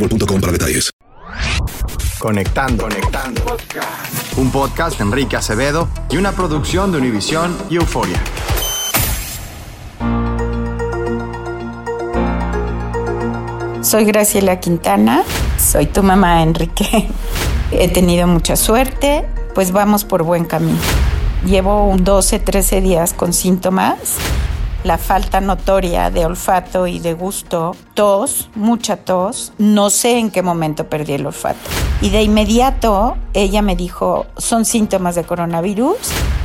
boostmobile.com para detalles. Conectando, conectando. Un podcast de Enrique Acevedo y una producción de Univisión y Euforia. Soy Graciela Quintana, soy tu mamá Enrique. He tenido mucha suerte, pues vamos por buen camino. Llevo un 12, 13 días con síntomas, la falta notoria de olfato y de gusto, tos, mucha tos, no sé en qué momento perdí el olfato. Y de inmediato ella me dijo, son síntomas de coronavirus,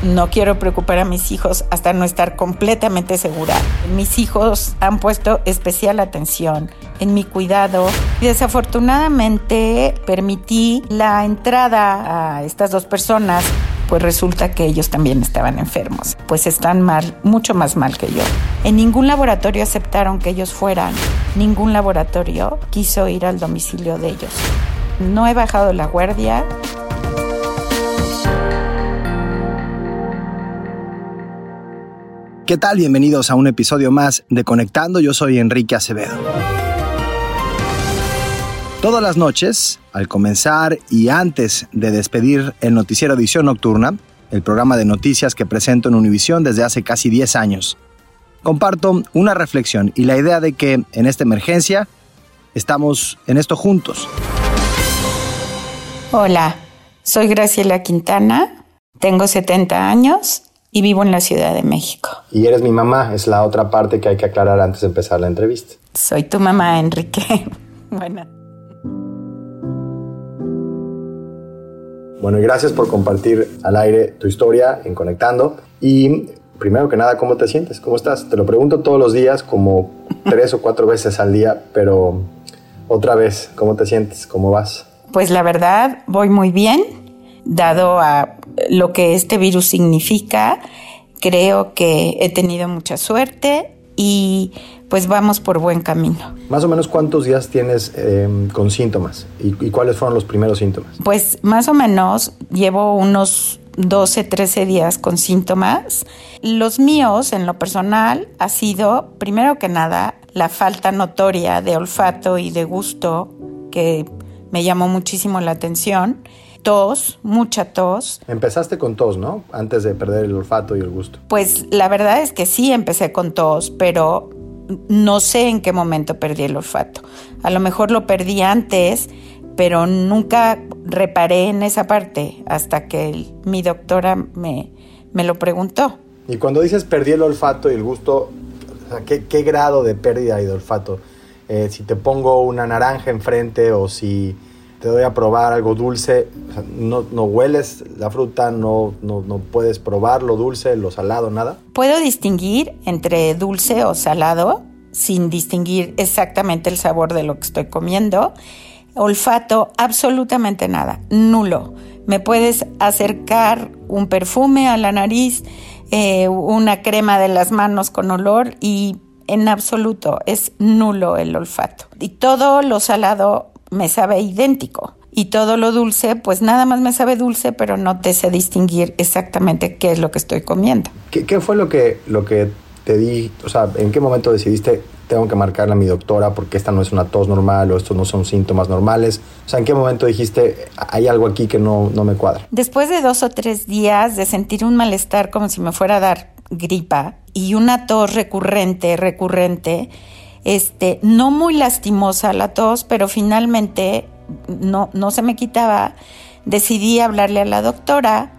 no quiero preocupar a mis hijos hasta no estar completamente segura. Mis hijos han puesto especial atención en mi cuidado y desafortunadamente permití la entrada a estas dos personas pues resulta que ellos también estaban enfermos, pues están mal, mucho más mal que yo. En ningún laboratorio aceptaron que ellos fueran, ningún laboratorio quiso ir al domicilio de ellos. No he bajado la guardia. ¿Qué tal? Bienvenidos a un episodio más de Conectando. Yo soy Enrique Acevedo. Todas las noches, al comenzar y antes de despedir el noticiero Edición Nocturna, el programa de noticias que presento en Univisión desde hace casi 10 años, comparto una reflexión y la idea de que en esta emergencia estamos en esto juntos. Hola, soy Graciela Quintana, tengo 70 años y vivo en la Ciudad de México. Y eres mi mamá, es la otra parte que hay que aclarar antes de empezar la entrevista. Soy tu mamá, Enrique. bueno. Bueno, y gracias por compartir al aire tu historia en Conectando. Y primero que nada, ¿cómo te sientes? ¿Cómo estás? Te lo pregunto todos los días, como tres o cuatro veces al día, pero otra vez, ¿cómo te sientes? ¿Cómo vas? Pues la verdad, voy muy bien, dado a lo que este virus significa. Creo que he tenido mucha suerte y pues vamos por buen camino. Más o menos cuántos días tienes eh, con síntomas ¿Y, y cuáles fueron los primeros síntomas. Pues más o menos llevo unos 12, 13 días con síntomas. Los míos, en lo personal, ha sido, primero que nada, la falta notoria de olfato y de gusto, que me llamó muchísimo la atención. Tos, mucha tos. Empezaste con tos, ¿no? Antes de perder el olfato y el gusto. Pues la verdad es que sí empecé con tos, pero no sé en qué momento perdí el olfato. A lo mejor lo perdí antes, pero nunca reparé en esa parte hasta que mi doctora me, me lo preguntó. Y cuando dices perdí el olfato y el gusto, ¿qué, qué grado de pérdida y de olfato? eh, si te pongo una naranja enfrente o si te doy a probar algo dulce, no, no, hueles la fruta, no, no, puedes probar lo dulce, lo salado, nada. Puedo distinguir entre dulce o salado sin distinguir exactamente el sabor de lo que estoy comiendo. Olfato, absolutamente nada, nulo. Me puedes acercar un perfume a la nariz, eh, una crema de las manos con olor y en absoluto es nulo el olfato. Y todo lo salado me sabe idéntico. Y todo lo dulce, pues nada más me sabe dulce, pero no te sé distinguir exactamente qué es lo que estoy comiendo. ¿Qué, qué fue lo que, lo que te di? O sea, ¿en qué momento decidiste tengo que marcarle a mi doctora porque esta no es una tos normal o estos no son síntomas normales? O sea, ¿en qué momento dijiste, hay algo aquí que no, no me cuadra? Después de dos o tres días de sentir un malestar como si me fuera a dar gripa y una tos recurrente, recurrente, este, no muy lastimosa la tos, pero finalmente no, no se me quitaba, decidí hablarle a la doctora.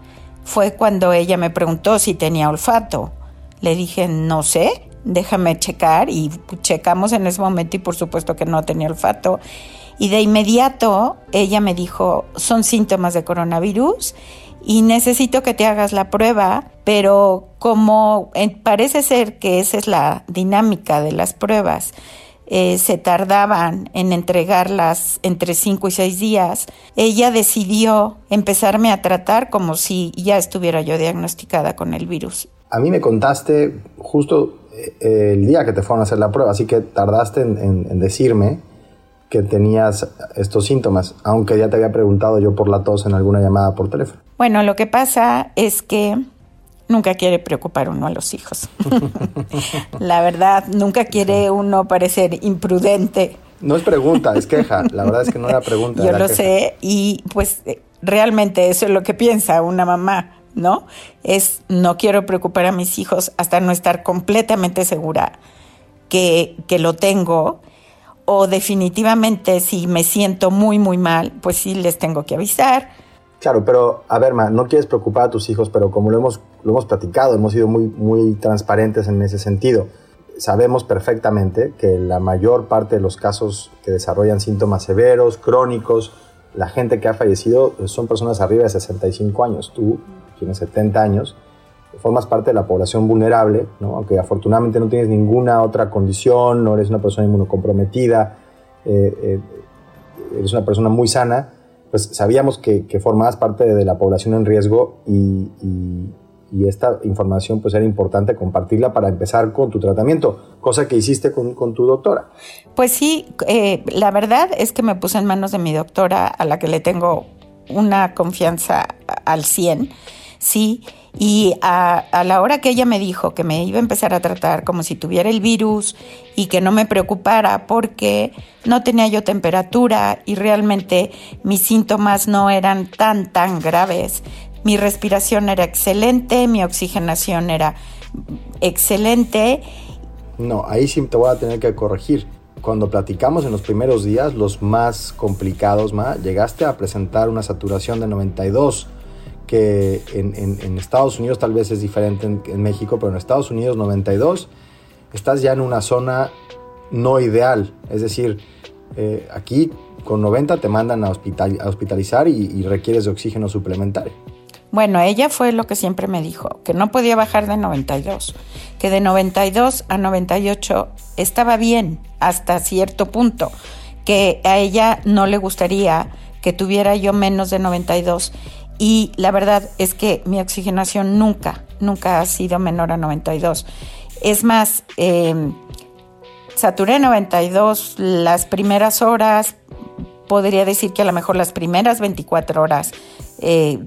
Fue cuando ella me preguntó si tenía olfato. Le dije, no sé, déjame checar y checamos en ese momento y por supuesto que no tenía olfato. Y de inmediato ella me dijo, son síntomas de coronavirus y necesito que te hagas la prueba, pero como parece ser que esa es la dinámica de las pruebas, eh, se tardaban en entregarlas entre 5 y 6 días, ella decidió empezarme a tratar como si ya estuviera yo diagnosticada con el virus. A mí me contaste justo eh, el día que te fueron a hacer la prueba, así que tardaste en, decirme que tenías estos síntomas, aunque ya te había preguntado yo por la tos en alguna llamada por teléfono. Bueno, lo que pasa es que nunca quiere preocupar uno a los hijos. la verdad, nunca quiere uno parecer imprudente. No es pregunta, es queja. La verdad es que no era pregunta. Yo lo sé y pues realmente eso es lo que piensa una mamá. ¿no? Es no quiero preocupar a mis hijos hasta no estar completamente segura que, que lo tengo. O definitivamente si me siento muy, muy mal, pues sí les tengo que avisar. Claro, pero a ver, Ma, no quieres preocupar a tus hijos, pero como lo hemos, lo hemos platicado, hemos sido muy, muy transparentes en ese sentido. Sabemos perfectamente que la mayor parte de los casos que desarrollan síntomas severos, crónicos, la gente que ha fallecido son personas arriba de 65 años. Tú tienes 70 años, formas parte de la población vulnerable, ¿no? aunque afortunadamente no tienes ninguna otra condición, no eres una persona inmunocomprometida, eh, eh, eres una persona muy sana, pues sabíamos que, que formabas parte de la población en riesgo y, esta información pues era importante compartirla para empezar con tu tratamiento, cosa que hiciste con, con tu doctora. Pues sí, eh, la verdad es que me puse en manos de mi doctora a la que le tengo una confianza al 100 ¿sí? Y a, la hora que ella me dijo que me iba a empezar a tratar como si tuviera el virus y que no me preocupara porque no tenía yo temperatura y realmente mis síntomas no eran tan, tan graves. Mi respiración era excelente, mi oxigenación era excelente. No, ahí sí te voy a tener que corregir. Cuando platicamos en los primeros días, los más complicados, más, llegaste a presentar una saturación de 92 que en, Estados Unidos tal vez es diferente en, México, pero en Estados Unidos 92 estás ya en una zona no ideal. Es decir, eh, aquí con 90 te mandan a, hospital, a hospitalizar y, y, requieres de oxígeno suplementario. Bueno, ella fue lo que siempre me dijo, que no podía bajar de 92, que de 92 a 98 estaba bien hasta cierto punto, que a ella no le gustaría que tuviera yo menos de 92 y la verdad es que mi oxigenación nunca, nunca ha sido menor a 92. Es más, eh, saturé 92 las primeras horas, podría decir que a lo mejor las primeras 24 horas, eh,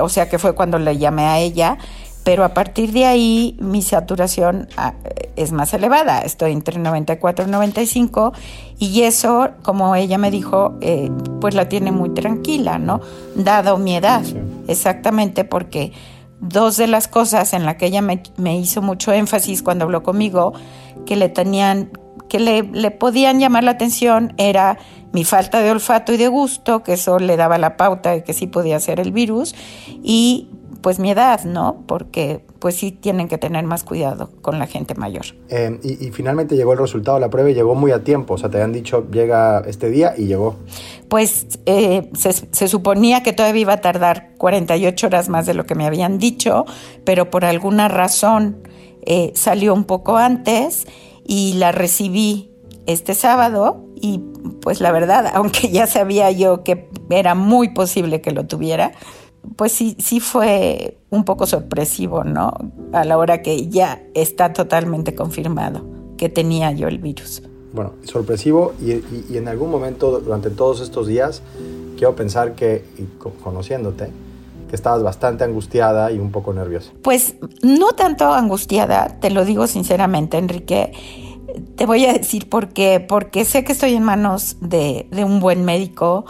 o sea que fue cuando le llamé a ella, pero a partir de ahí mi saturación ah, es más elevada, estoy entre 94 y 95 y eso, como ella me dijo, eh, pues la tiene muy tranquila, ¿no? Dado mi edad, exactamente porque dos de las cosas en las que ella me, hizo mucho énfasis cuando habló conmigo, que le tenían, que le, le podían llamar la atención, era mi falta de olfato y de gusto, que eso le daba la pauta de que sí podía ser el virus, y pues mi edad, ¿no? Porque pues sí tienen que tener más cuidado con la gente mayor. Eh, y, y, finalmente llegó el resultado de la prueba y llegó muy a tiempo. O sea, te habían dicho, llega este día y llegó. Pues eh, se, se, suponía que todavía iba a tardar 48 horas más de lo que me habían dicho, pero por alguna razón eh, salió un poco antes y la recibí este sábado y pues la verdad, aunque ya sabía yo que era muy posible que lo tuviera, pues sí, sí fue un poco sorpresivo, ¿no? A la hora que ya está totalmente confirmado que tenía yo el virus. Bueno, sorpresivo y, y, y en algún momento durante todos estos días quiero pensar que, conociéndote, que estabas bastante angustiada y un poco nerviosa. Pues no tanto angustiada, te lo digo sinceramente, Enrique. Te voy a decir por qué. Porque sé que estoy en manos de, de un buen médico,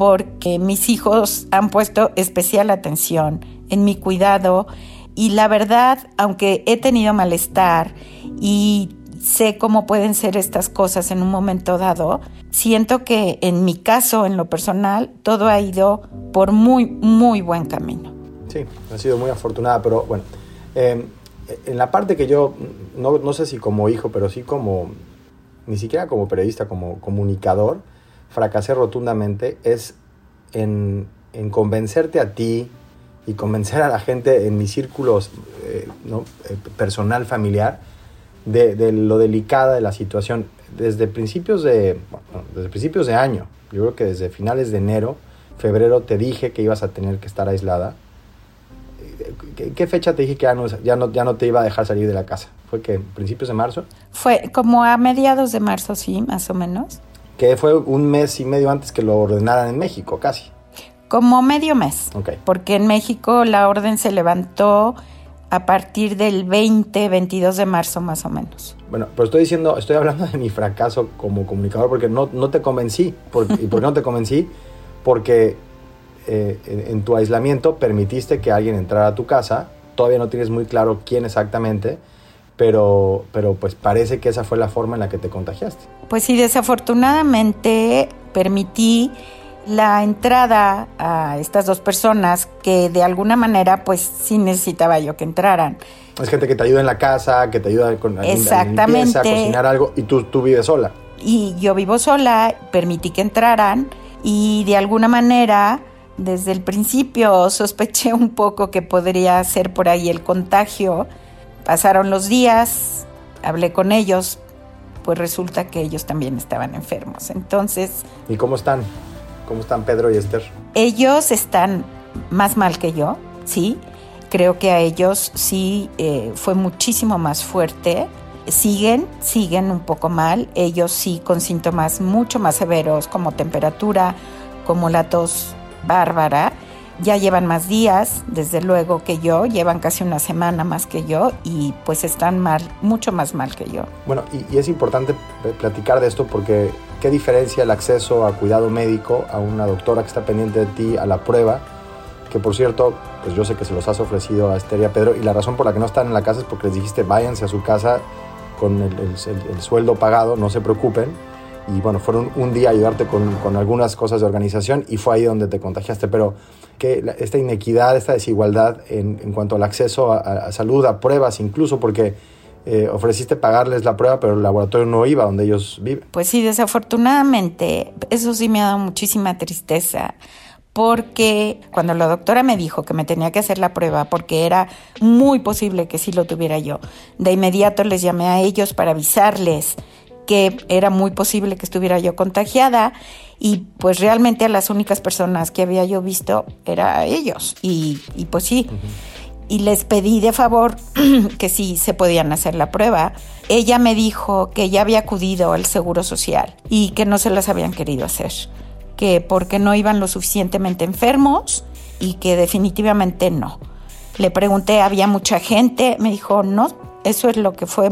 porque mis hijos han puesto especial atención en mi cuidado y la verdad, aunque he tenido malestar y sé cómo pueden ser estas cosas en un momento dado, siento que en mi caso, en lo personal, todo ha ido por muy, muy buen camino. Sí, ha sido muy afortunada, pero bueno, eh, en la parte que yo, no, no sé si como hijo, pero sí como, ni siquiera como periodista, como comunicador, fracasé rotundamente es en, en, convencerte a ti y convencer a la gente en mis círculos eh, ¿no? eh, personal, familiar, de, de, lo delicada de la situación. Desde principios de, desde principios de año, yo creo que desde finales de enero, febrero, te dije que ibas a tener que estar aislada. ¿Qué, qué fecha te dije que ya no, ya, no, ya no te iba a dejar salir de la casa? ¿Fue que principios de marzo? Fue como a mediados de marzo, sí, más o menos que fue un mes y medio antes que lo ordenaran en México, casi. Como medio mes. Okay. Porque en México la orden se levantó a partir del 20, 22 de marzo más o menos. Bueno, pero estoy diciendo, estoy hablando de mi fracaso como comunicador porque no, no te convencí. ¿Y por qué no te convencí? Porque eh, en, en tu aislamiento permitiste que alguien entrara a tu casa. Todavía no tienes muy claro quién exactamente pero, pero pues parece que esa fue la forma en la que te contagiaste. Pues sí, desafortunadamente permití la entrada a estas dos personas que de alguna manera pues sí necesitaba yo que entraran. Es gente que te ayuda en la casa, que te ayuda con Exactamente. a cocinar algo y tú, tú vives sola. Y yo vivo sola, permití que entraran y de alguna manera desde el principio sospeché un poco que podría ser por ahí el contagio Pasaron los días, hablé con ellos, pues resulta que ellos también estaban enfermos. Entonces... ¿Y cómo están? ¿Cómo están Pedro y Esther? Ellos están más mal que yo, sí. Creo que a ellos sí eh, fue muchísimo más fuerte. Siguen, siguen un poco mal. Ellos sí con síntomas mucho más severos como temperatura, como la tos bárbara ya llevan más días, desde luego que yo, llevan casi una semana más que yo y pues están mal, mucho más mal que yo. Bueno, y, es importante platicar de esto porque qué diferencia el acceso a cuidado médico a una doctora que está pendiente de ti, a la prueba, que por cierto, pues yo sé que se los has ofrecido a Esther y a Pedro y la razón por la que no están en la casa es porque les dijiste váyanse a su casa con el sueldo pagado, no se preocupen y bueno, fueron un día a ayudarte con, con, algunas cosas de organización y fue ahí donde te contagiaste, pero que la, esta inequidad, esta desigualdad en, en cuanto al acceso a, salud, a pruebas incluso, porque eh, ofreciste pagarles la prueba, pero el laboratorio no iba donde ellos viven. Pues sí, desafortunadamente, eso sí me ha dado muchísima tristeza porque cuando la doctora me dijo que me tenía que hacer la prueba porque era muy posible que sí lo tuviera yo, de inmediato les llamé a ellos para avisarles que era muy posible que estuviera yo contagiada y pues realmente a las únicas personas que había yo visto era a ellos y, y pues sí. Uh -huh. Y les pedí de favor que sí se podían hacer la prueba. Ella me dijo que ya había acudido al Seguro Social y que no se las habían querido hacer, que porque no iban lo suficientemente enfermos y que definitivamente no. Le pregunté, ¿había mucha gente? Me dijo, no, eso es lo que fue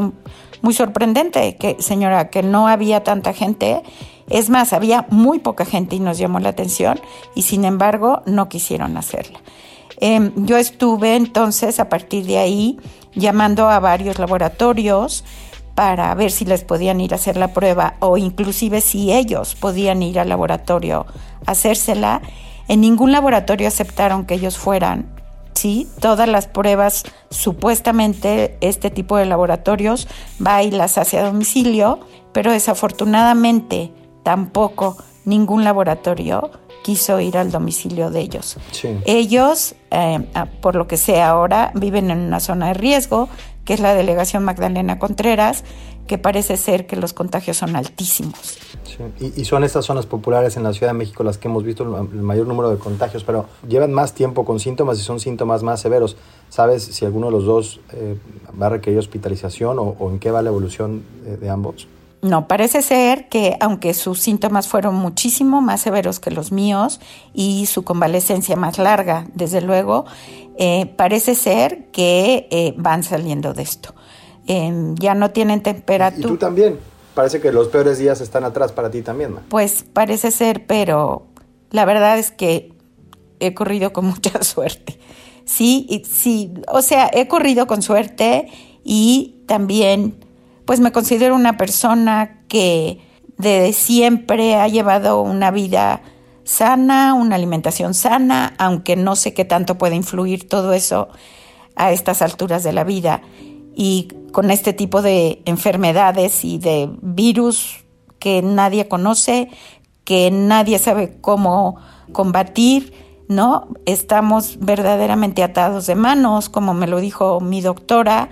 muy sorprendente, que señora, que no había tanta gente. Es más, había muy poca gente y nos llamó la atención y sin embargo no quisieron hacerla. Eh, yo estuve entonces a partir de ahí llamando a varios laboratorios para ver si les podían ir a hacer la prueba o inclusive si ellos podían ir al laboratorio a hacérsela. En ningún laboratorio aceptaron que ellos fueran ¿sí? Todas las pruebas, supuestamente este tipo de laboratorios va y las hace a domicilio, pero desafortunadamente tampoco ningún laboratorio quiso ir al domicilio de ellos. Ellos, eh, por lo que sé ahora, viven en una zona de riesgo, que es la delegación Magdalena Contreras, que parece ser que los contagios son altísimos. Y, son estas zonas populares en la Ciudad de México las que hemos visto el, mayor número de contagios, pero llevan más tiempo con síntomas y son síntomas más severos. ¿Sabes si alguno de los dos eh, va a requerir hospitalización o, en qué va la evolución de ambos? No, parece ser que aunque sus síntomas fueron muchísimo más severos que los míos y su convalecencia más larga, desde luego, eh, parece ser que eh, van saliendo de esto. Em, ya no tienen temperatura. ¿Y tú también? Parece que los peores días están atrás para ti también, ¿no? Pues parece ser, pero la verdad es que he corrido con mucha suerte. Sí, sí, o sea, he corrido con suerte y también pues me considero una persona que de siempre ha llevado una vida sana, una alimentación sana, aunque no sé qué tanto puede influir todo eso a estas alturas de la vida. Y con este tipo de enfermedades y de virus que nadie conoce, que nadie sabe cómo combatir, ¿no? Estamos verdaderamente atados de manos, como me lo dijo mi doctora,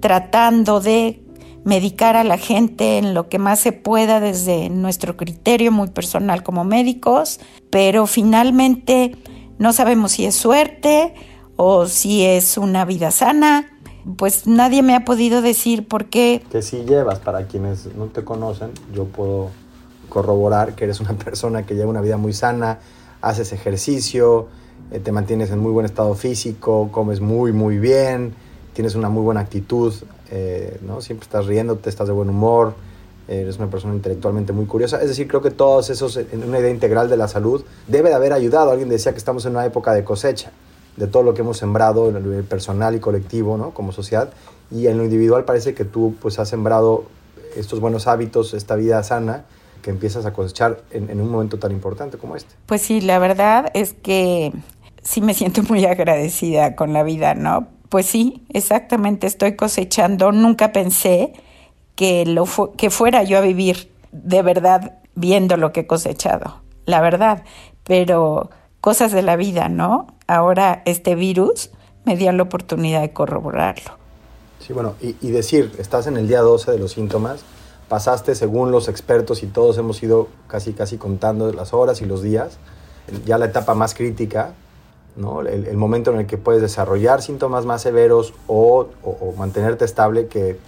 tratando de medicar a la gente en lo que más se pueda desde nuestro criterio muy personal como médicos, pero finalmente no sabemos si es suerte o si es una vida sana. Pues nadie me ha podido decir por qué. Que si llevas, para quienes no te conocen, yo puedo corroborar que eres una persona que lleva una vida muy sana, haces ejercicio, eh, te mantienes en muy buen estado físico, comes muy, muy bien, tienes una muy buena actitud eh, ¿no? Siempre estás riéndote, estás de buen humor, eres una persona intelectualmente muy curiosa. Es decir, creo que todos esos, en una idea integral de la salud, debe de haber ayudado. Alguien decía que estamos en una época de cosecha, de todo lo que hemos sembrado en el personal y colectivo, ¿no? Como sociedad. Y en lo individual parece que tú, pues, has sembrado estos buenos hábitos, esta vida sana, que empiezas a cosechar en, un momento tan importante como este. Pues sí, la verdad es que sí me siento muy agradecida con la vida, ¿no? Pues sí, exactamente, estoy cosechando. Nunca pensé que, lo que fuera yo a vivir de verdad viendo lo que he cosechado, la verdad. Pero cosas de la vida, ¿no? Ahora este virus me dio la oportunidad de corroborarlo. Sí, bueno, y, y, decir, estás en el día 12 de los síntomas, pasaste según los expertos y todos hemos ido casi, casi contando las horas y los días, ya la etapa más crítica, el, momento en el que puedes desarrollar síntomas más severos o, mantenerte estable, que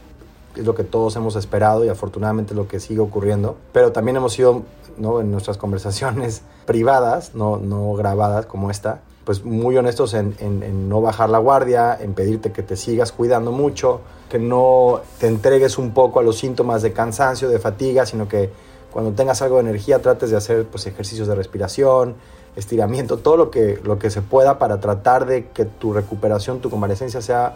es lo que todos hemos esperado y afortunadamente es lo que sigue ocurriendo. Pero también hemos sido ¿no? en nuestras conversaciones privadas, no, no grabadas como esta, pues muy honestos en, en, no bajar la guardia, en pedirte que te sigas cuidando mucho, que no te entregues un poco a los síntomas de cansancio, de fatiga, sino que cuando tengas algo de energía trates de hacer pues, ejercicios de respiración, estiramiento, todo lo que, lo que se pueda para tratar de que tu recuperación, tu convalecencia sea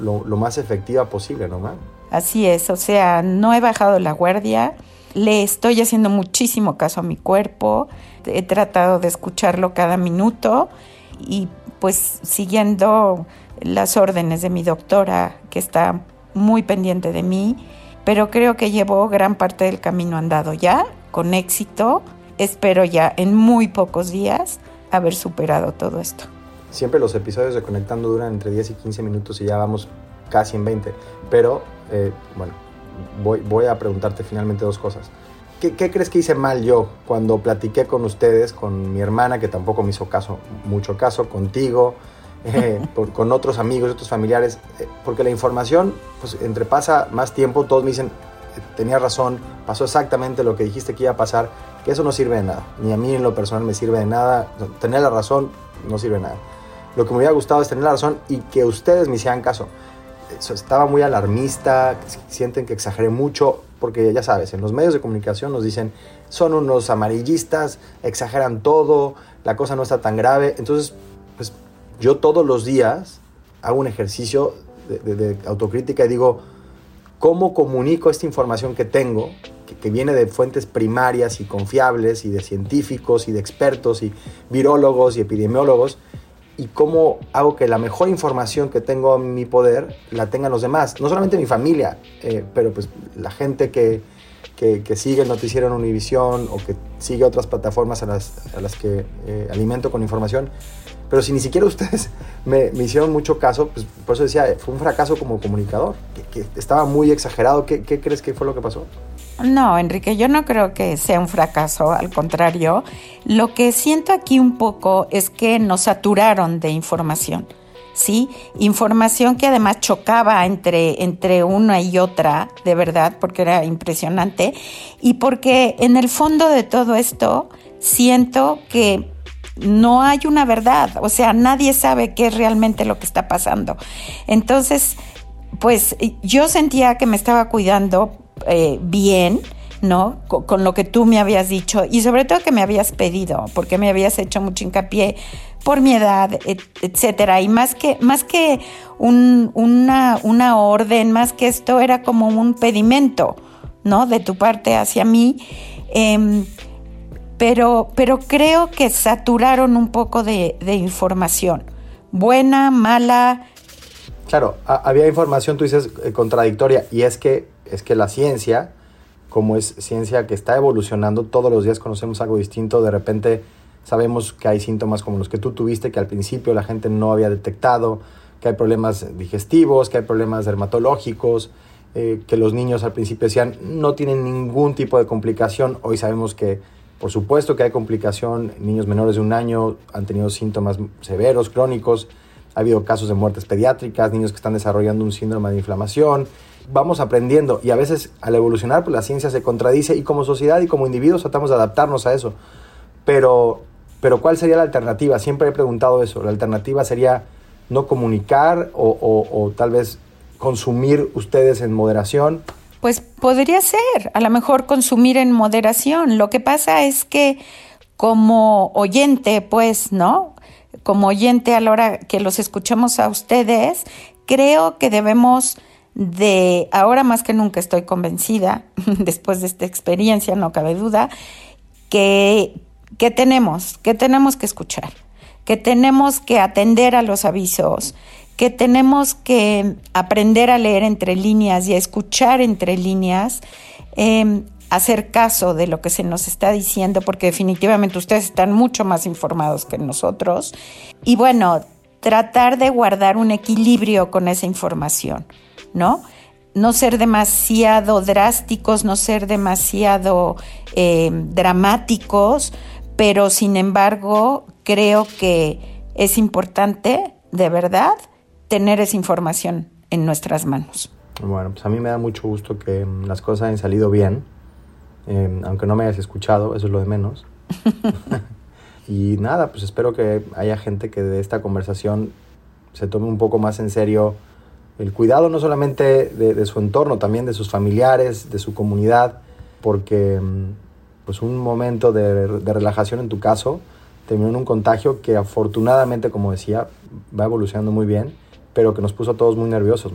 lo, más efectiva posible, ¿no, man? Así es, o sea, no he bajado la guardia, le estoy haciendo muchísimo caso a mi cuerpo, he tratado de escucharlo cada minuto y pues siguiendo las órdenes de mi doctora que está muy pendiente de mí, pero creo que llevo gran parte del camino andado ya, con éxito, espero ya en muy pocos días haber superado todo esto. Siempre los episodios de Conectando duran entre 10 y 15 minutos y ya vamos casi en 20. Pero, eh, bueno, voy, voy, a preguntarte finalmente dos cosas. ¿Qué, ¿Qué, crees que hice mal yo cuando platiqué con ustedes, con mi hermana, que tampoco me hizo caso, mucho caso, contigo, eh, con otros amigos, otros familiares? Eh, porque la información, pues entre pasa más tiempo, todos me dicen, tenía razón, pasó exactamente lo que dijiste que iba a pasar, que eso no sirve de nada. Ni a mí en lo personal me sirve de nada. Tener la razón no sirve de nada. Lo que me hubiera gustado es tener la razón y que ustedes me hicieran caso. Estaba muy alarmista, sienten que exageré mucho, porque ya sabes, en los medios de comunicación nos dicen, son unos amarillistas, exageran todo, la cosa no está tan grave. Entonces, pues yo todos los días hago un ejercicio de autocrítica y digo, ¿cómo comunico esta información que tengo que, viene de fuentes primarias y confiables y de científicos y de expertos y virólogos y epidemiólogos y cómo hago que la mejor información que tengo en mi poder la tengan los demás. No solamente mi familia, eh, pero pues la gente que, que, sigue el noticiero en Univisión o que sigue otras plataformas a las, a las que eh, alimento con información. Pero si ni siquiera ustedes me, me, hicieron mucho caso, pues por eso decía, fue un fracaso como comunicador, que, que estaba muy exagerado. ¿Qué, ¿Qué crees que fue lo que pasó? No, Enrique, yo no creo que sea un fracaso, al contrario. Lo que siento aquí un poco es que nos saturaron de información. ¿sí? Información que además chocaba entre, entre una y otra, de verdad, porque era impresionante. Y porque en el fondo de todo esto siento que no hay una verdad, o sea, nadie sabe qué es realmente lo que está pasando. Entonces, pues yo sentía que me estaba cuidando eh, bien, ¿no? Con, lo que tú me habías dicho y sobre todo que me habías pedido, porque me habías hecho mucho hincapié por mi edad, etcétera. Y más que, más que una, una orden, más que esto, era como un pedimento, ¿no? De tu parte hacia mí. Em, pero, pero creo que saturaron un poco de, de información. Buena, mala. Claro, había información, tú dices, eh, contradictoria, y es que es que la ciencia, como es ciencia que está evolucionando, todos los días conocemos algo distinto, de repente sabemos que hay síntomas como los que tú tuviste, que al principio la gente no había detectado, que hay problemas digestivos, que hay problemas dermatológicos, eh, que los niños al principio decían no tienen ningún tipo de complicación, hoy sabemos que por supuesto que hay complicación, niños menores de un año han tenido síntomas severos, crónicos, ha habido casos de muertes pediátricas, niños que están desarrollando un síndrome de inflamación, vamos aprendiendo y a veces al evolucionar pues la ciencia se contradice y como sociedad y como individuos tratamos de adaptarnos a eso. Pero, pero ¿cuál sería la alternativa? Siempre he preguntado eso. La alternativa sería no comunicar o, o tal vez consumir ustedes en moderación. Pues podría ser, a lo mejor consumir en moderación. Lo que pasa es que como oyente, pues, ¿no? Como oyente a la hora que los escuchamos a ustedes, creo que debemos de ahora más que nunca estoy convencida, después de esta experiencia, no cabe duda, que, que tenemos, que tenemos que escuchar, que tenemos que atender a los avisos, que tenemos que aprender a leer entre líneas y a escuchar entre líneas, em, hacer caso de lo que se nos está diciendo, porque definitivamente ustedes están mucho más informados que nosotros. Y bueno, tratar de guardar un equilibrio con esa información. ¿No? No ser demasiado drásticos, no ser demasiado eh, dramáticos, pero sin embargo creo que es importante, de verdad, tener esa información en nuestras manos. Bueno, pues a mí me da mucho gusto que mm, las cosas hayan salido bien, em, aunque no me hayas escuchado, eso es lo de menos. y nada, pues espero que haya gente que de esta conversación se tome un poco más en serio el cuidado no solamente de, su entorno, también de sus familiares, de su comunidad, porque mm, pues un momento de, relajación en tu caso terminó en un contagio que afortunadamente, como decía, va evolucionando muy bien, pero que nos puso a todos muy nerviosos.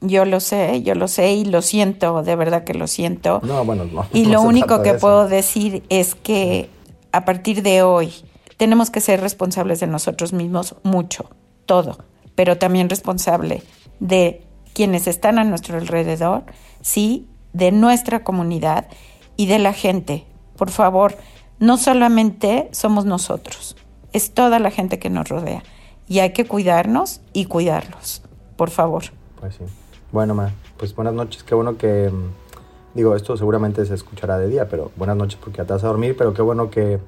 Yo lo sé, yo lo sé y lo siento, de verdad que lo siento. No, bueno, no. Y lo único que puedo decir es que a partir de hoy tenemos que ser responsables de nosotros mismos mucho, todo, pero también responsable de quienes están a nuestro alrededor, sí, de nuestra comunidad y de la gente. Por favor, no solamente somos nosotros, es toda la gente que nos rodea. Y hay que cuidarnos y cuidarlos, por favor. Pues sí. Bueno, Ma, pues buenas noches. Qué bueno que, mm, digo, esto seguramente se escuchará de día, pero buenas noches porque ya te vas a dormir, pero qué bueno que,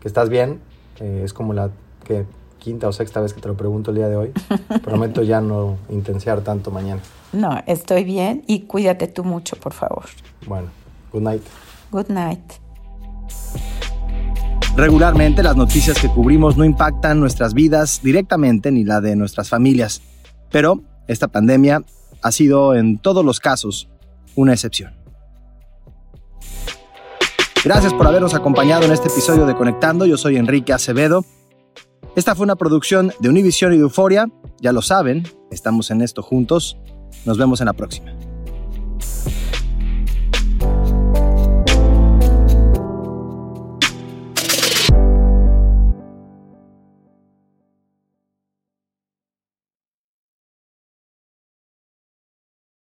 que estás bien. Es como la que quinta o sexta vez que te lo pregunto el día de hoy. Prometo ya no intensiar tanto mañana. No, estoy bien y cuídate tú mucho, por favor. Bueno, good night. Good night. Regularmente las noticias que cubrimos no impactan nuestras vidas directamente ni la de nuestras familias, pero esta pandemia ha sido en todos los casos una excepción. Gracias por habernos acompañado en este episodio de Conectando. Yo soy Enrique Acevedo. Esta fue una producción de Univision y de Euforia. Ya lo saben, estamos en esto juntos. Nos vemos en la próxima.